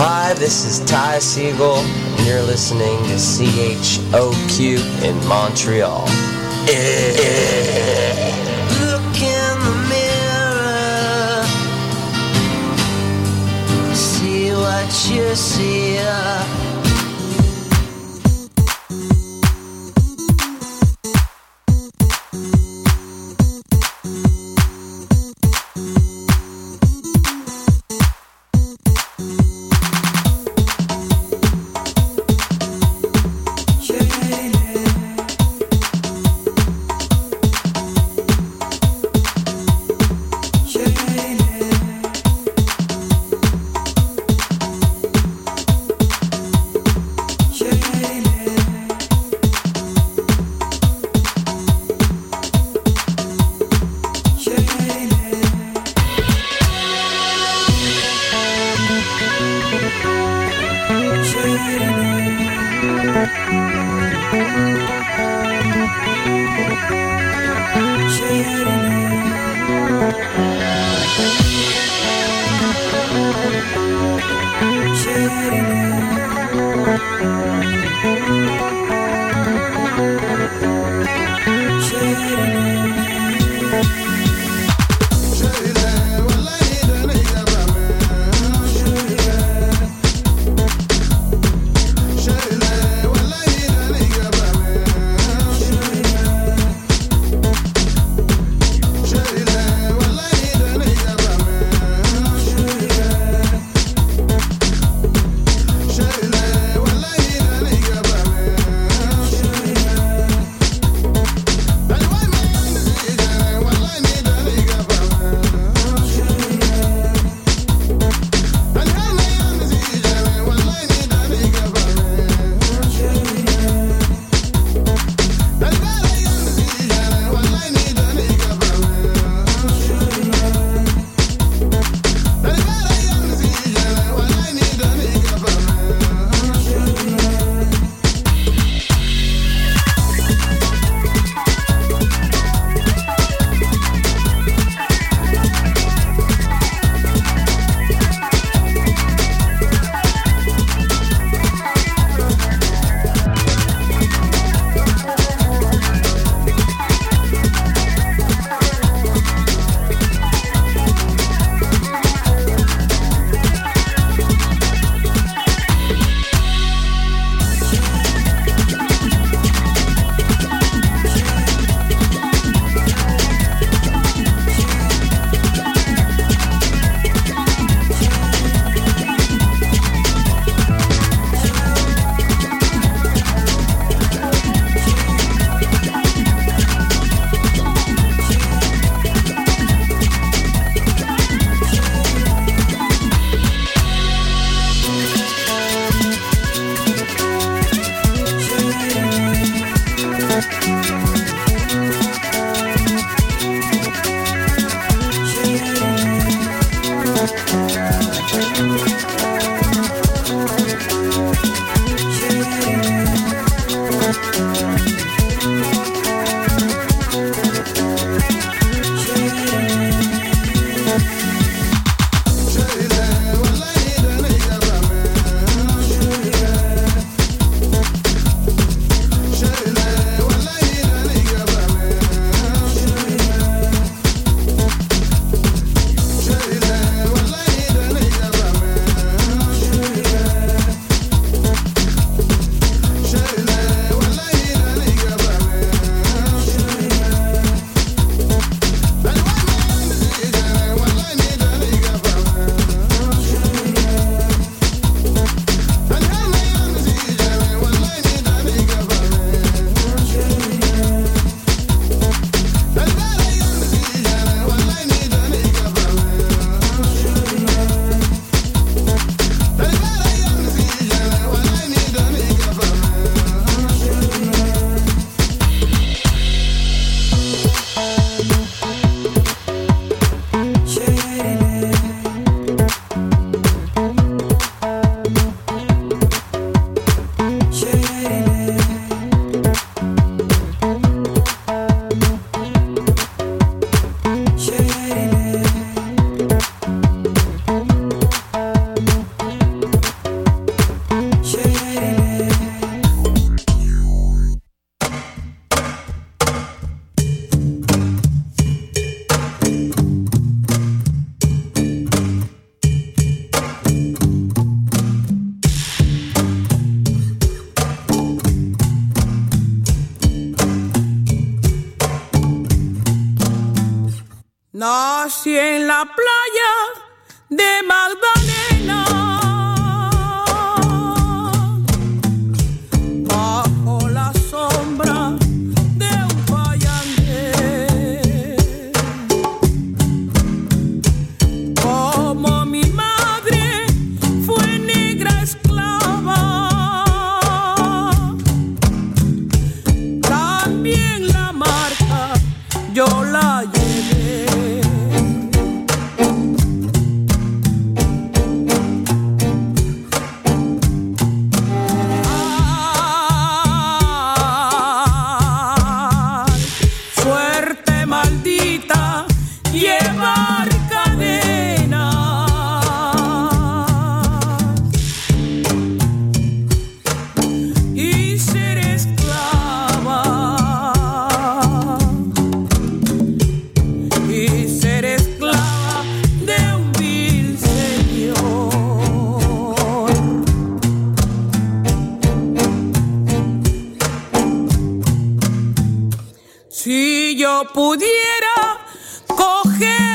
Hi, this is Ty Siegel, and you're listening to CHOQ in Montreal. Look in the mirror, see what you see. Shooting. yo pudiera coger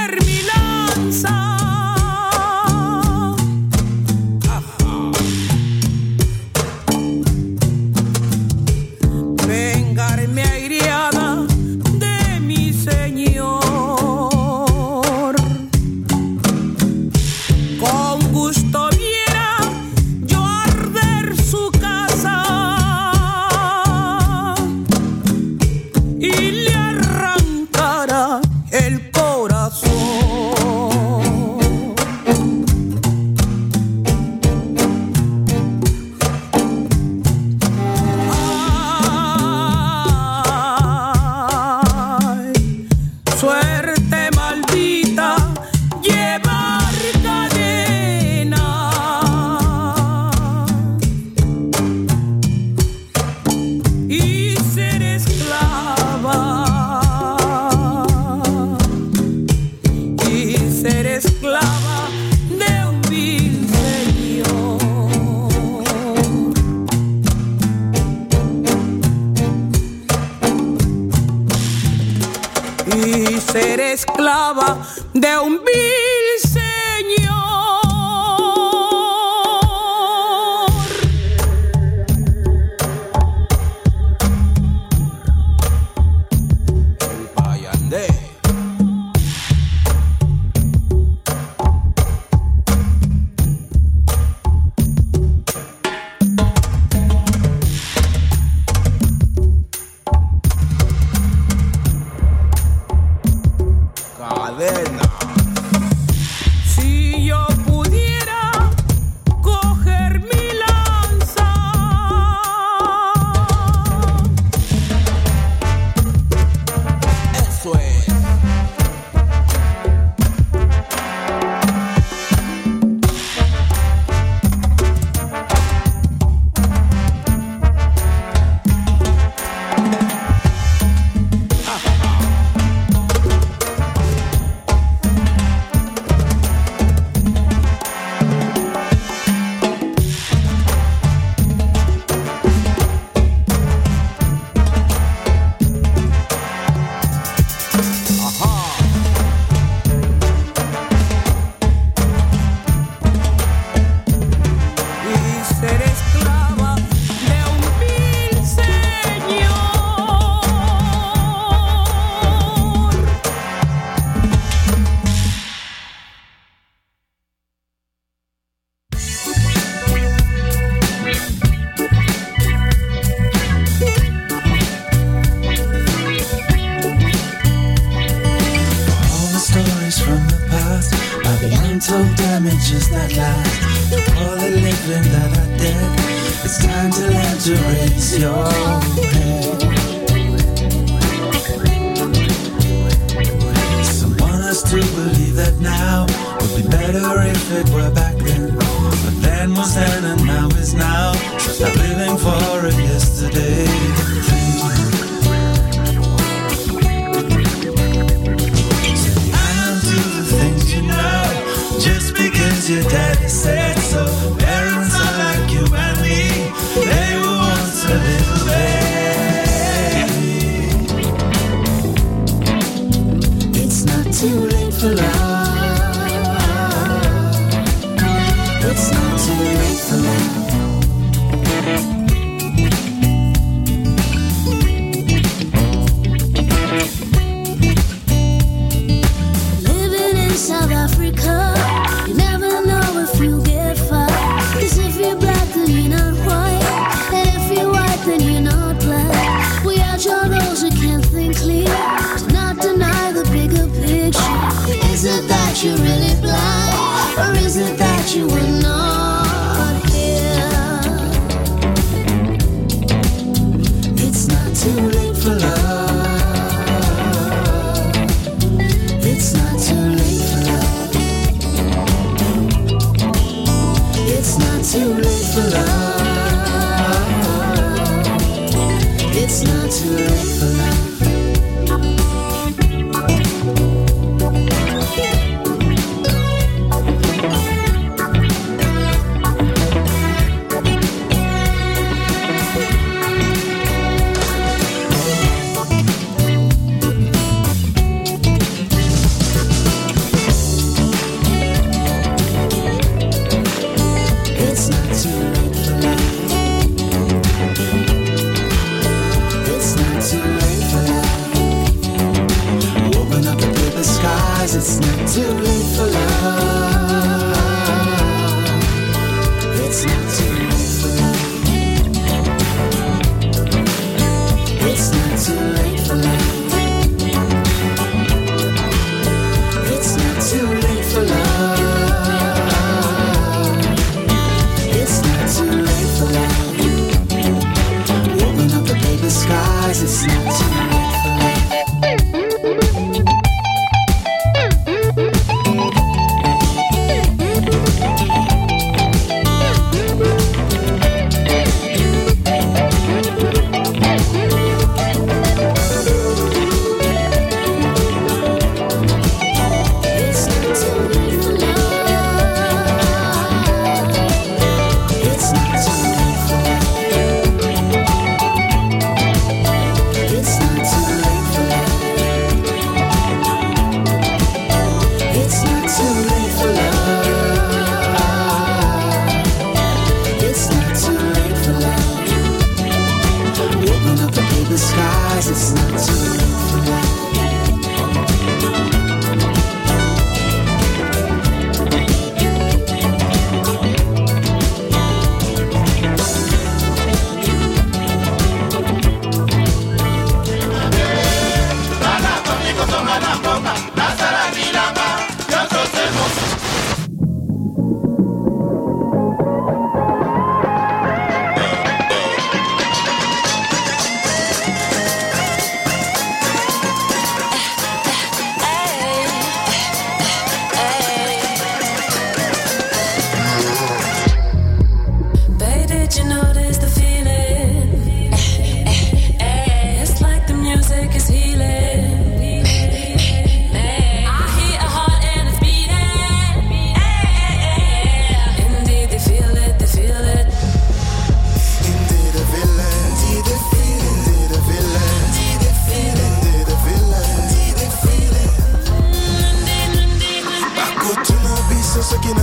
too late for love. It's not too late for love. since looking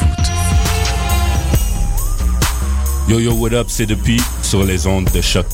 Yo yo, what up, c'est depuis sur les ondes de choc.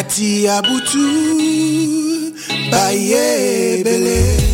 kati abutu baye bele.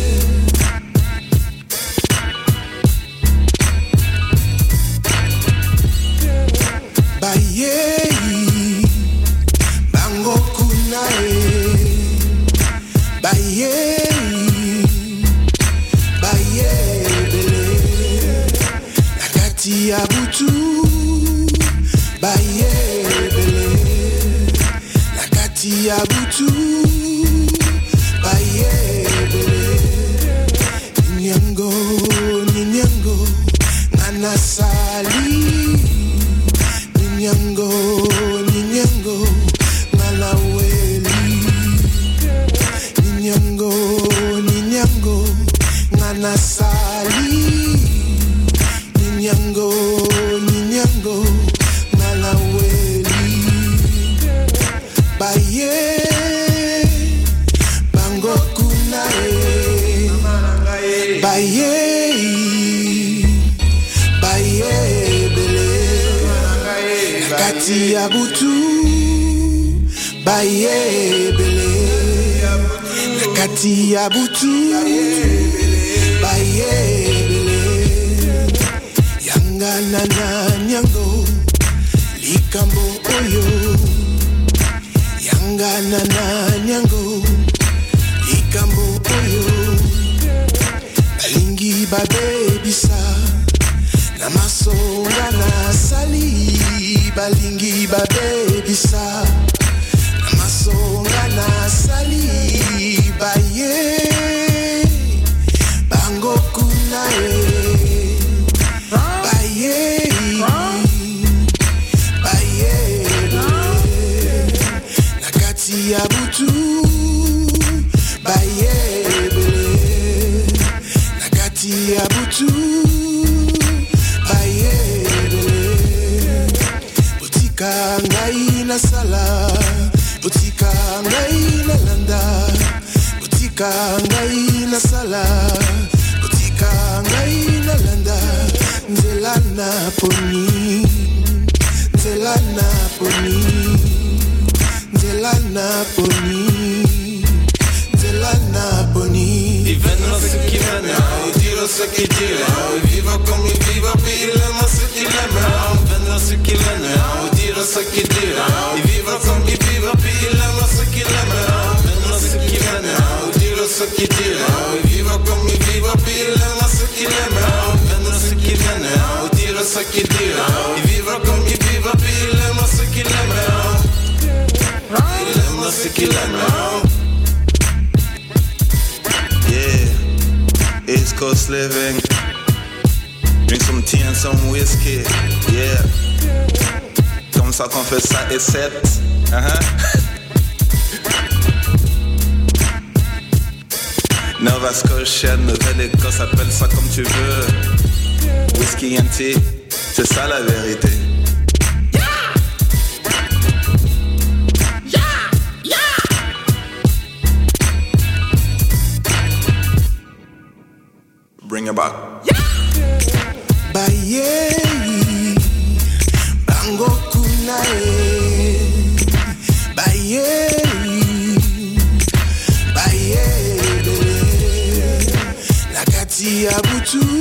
kati abutu baye bayebele kati abutu butu bayebele yanga na na nyango likambo oyo. Yanga na na nyango likambo oyo. Balingi babe. Coast living. Drink some tea and some whiskey, yeah. Comme ça qu'on fait ça et sept. Uh -huh. Nova Scotia, Nouvelle-Écosse, appelle ça comme tu veux. Whisky and tea, c'est ça la vérité. to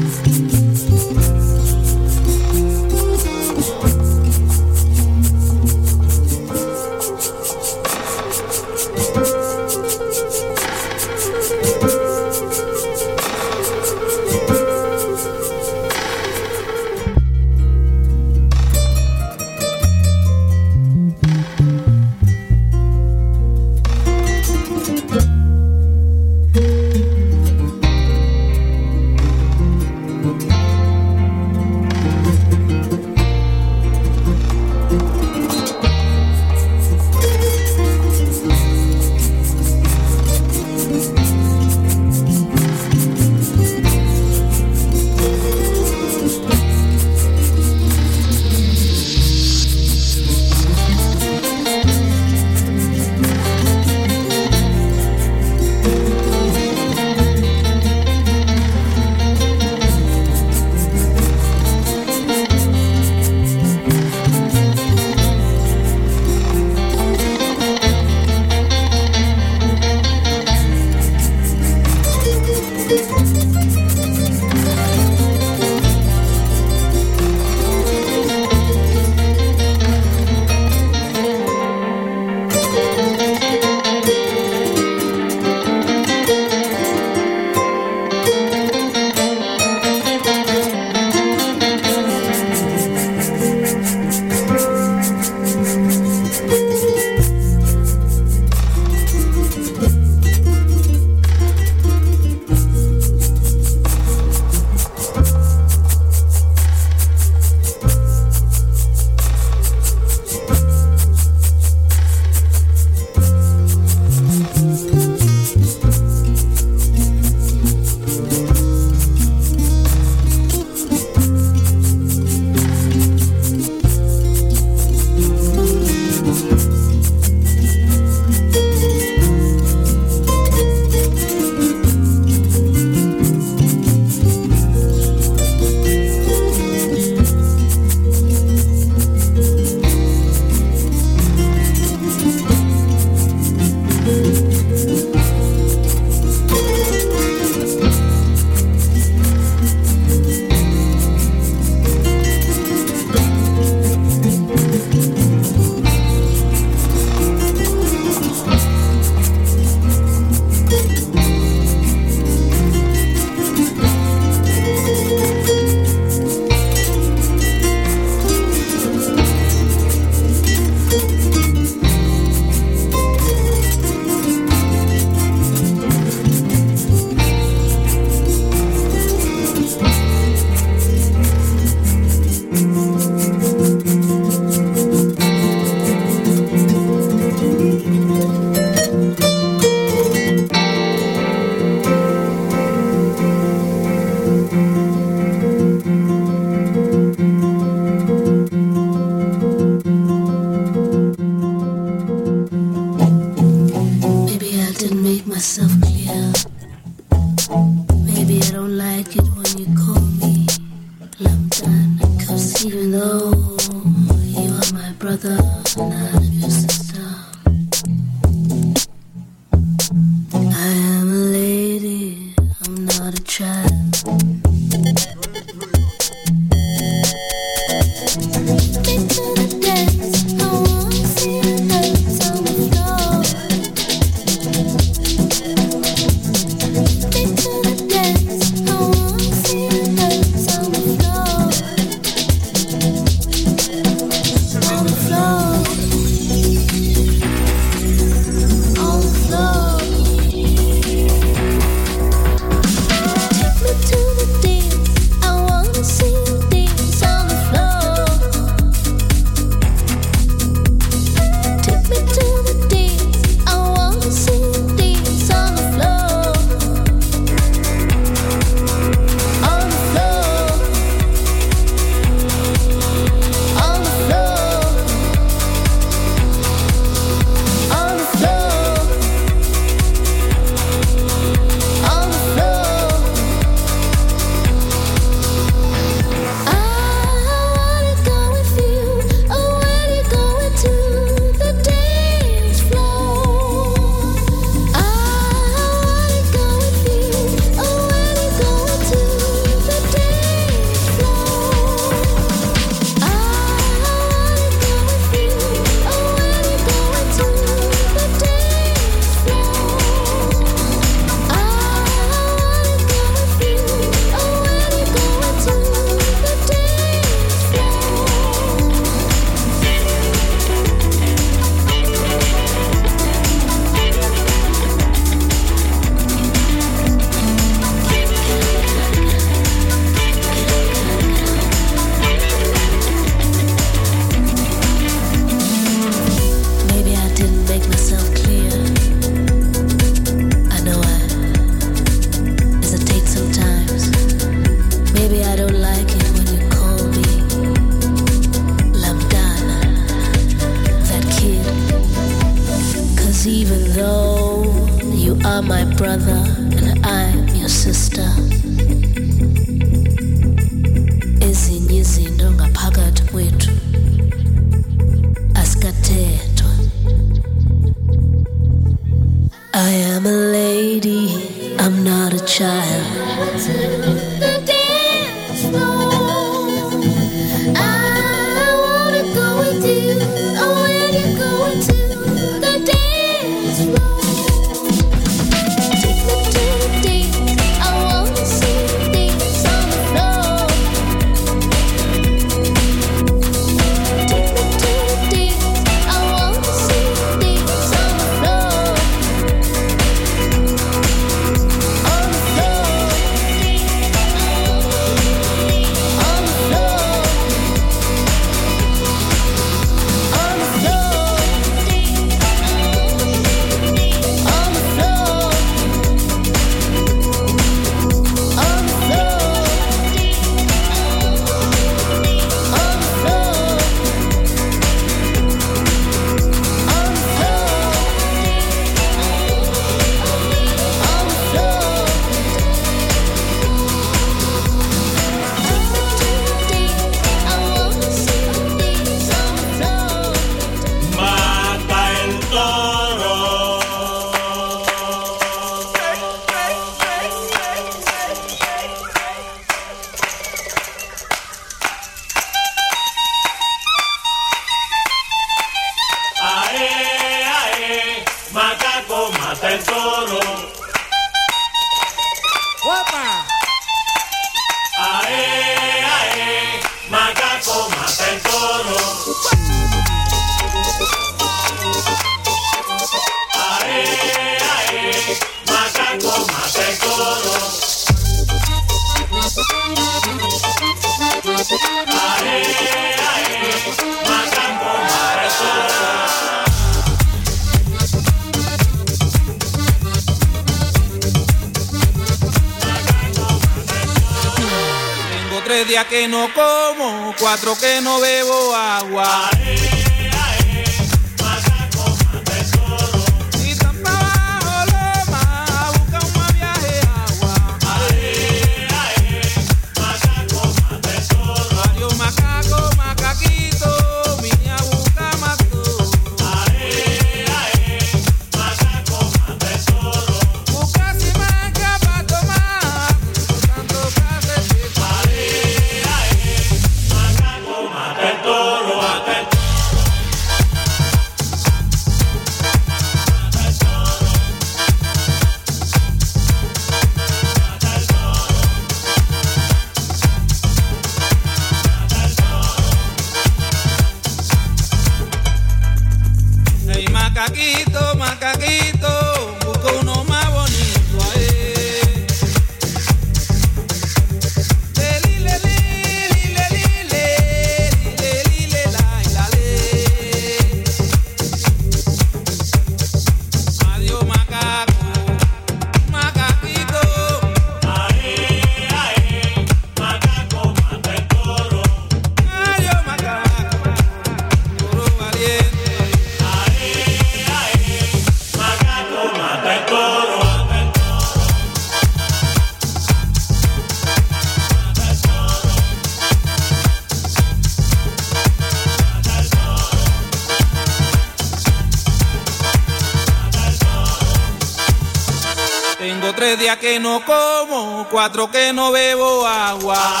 que no como, cuatro que no bebo agua.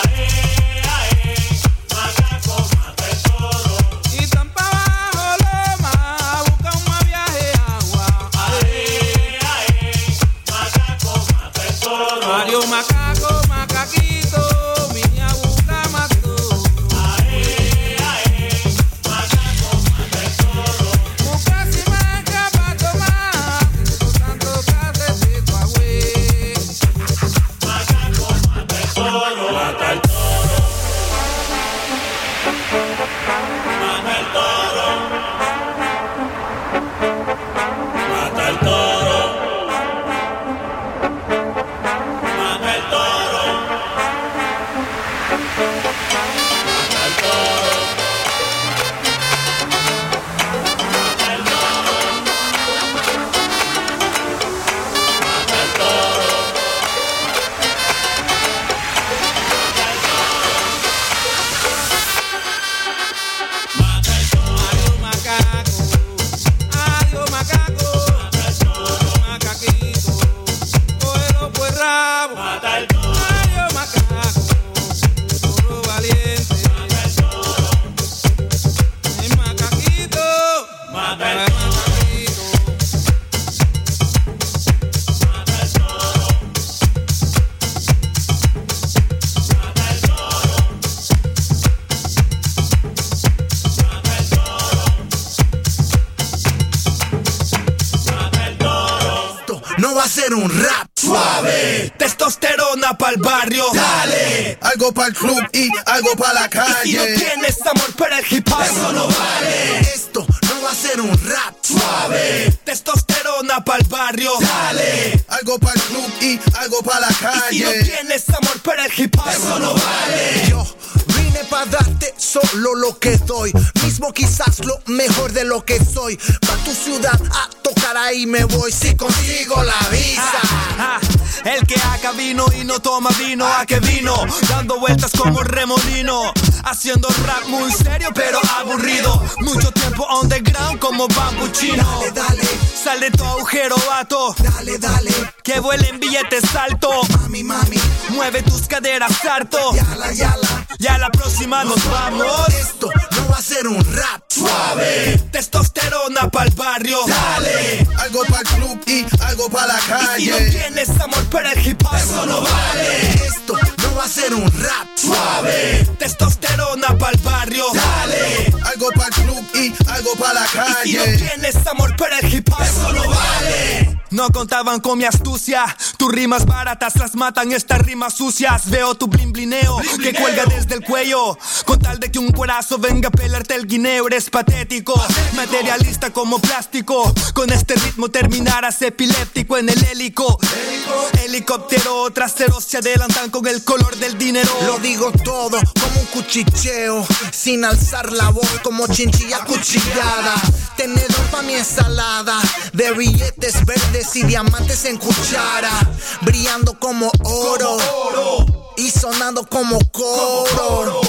Que soy. Pa' tu ciudad a tocar ahí me voy. Si consigo la visa. Ah, El que acá vino y no toma vino, ¿a qué vino? Dando vueltas como remolino. Haciendo rap muy serio pero aburrido. Mucho tiempo underground como bambuchino. Dale, dale. Sal de tu agujero, vato. Dale, dale. Que vuelen billetes alto. Mami, mami. Mueve tus caderas harto. Yala, yala. Ya la próxima nos vamos. Esto no va a ser un rap suave. Testosterona pa'l barrio. Dale. Algo pa'l club y algo pa' la calle. Y si no tienes amor para el hip hop, eso no vale. Esto no va a ser un rap suave. Testosterona pa'l barrio. Dale. Algo pa'l club y algo pa' la calle. Y si no tienes amor para el hip hop, eso no vale. No contaban con mi astucia. Tus rimas baratas las matan estas rimas sucias. Veo tu blin blineo que cuelga desde el cuello. Con tal de que un cuerazo venga a pelarte el guineo, eres patético. Materialista como plástico. Con este ritmo terminarás epiléptico en el hélico. Helicóptero traseros se adelantan con el color del dinero. Lo digo todo como un cuchicheo, sin alzar la voz como chinchilla cuchillada. Tenedor pa' mi ensalada, de billetes verdes y diamantes en cuchara, brillando como oro. Y sonando como coro,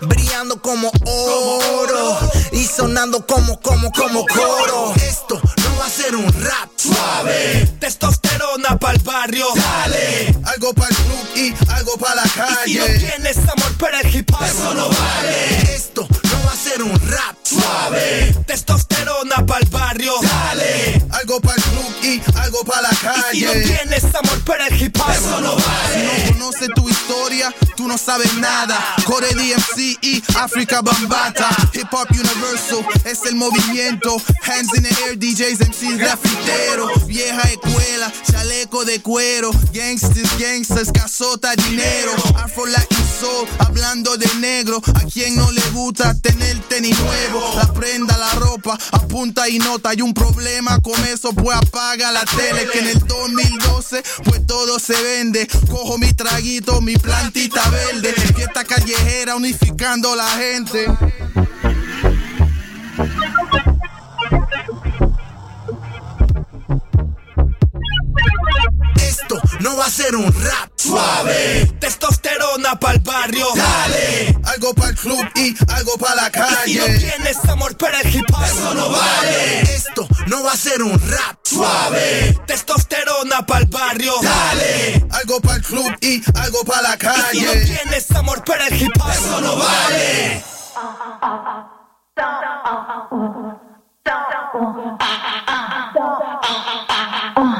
brillando como oro y sonando como, como, como coro. Esto no va a ser un rap suave. Testosterona pa'l barrio. Dale. Algo pa'l club y algo pa' la calle. Y si no tienes amor para el hip hop, eso no vale. Esto no va a ser un rap suave. Testosterona pa'l barrio. Dale. Algo pa'l club y algo pa' la calle. Y si no tienes amor para el hip hop, eso no vale. Si no conoces tu historia, tú no sabes nada. Core DMC y África Bambata. Hip Hop Universal es el movimiento. Hands in the air, DJs, MCs, grafiteros. Vieja escuela, chaleco de cuero. Gangsters, gangsters, casota, dinero. Afro Latin Hablando de negro. A quien no le gusta tener tenis nuevo. La prenda, la ropa, apunta y nota. Hay un problema con eso, pues apaga la tele. Que en el 2012, pues todo se vende. Cojo mi traguito, mi plantita verde. Fiesta callejera unificando la gente. esto no va a ser un rap suave. Testosterona pa'l barrio, dale. Algo pa'l club y algo pa' la calle. Y si no tienes amor para el hip hop, eso no vale. Esto no va a ser un rap suave. Testosterona pa'l barrio, dale. Algo pa'l club y algo pa' la calle. Y si no tienes amor para el hip hop, eso no vale. Uh.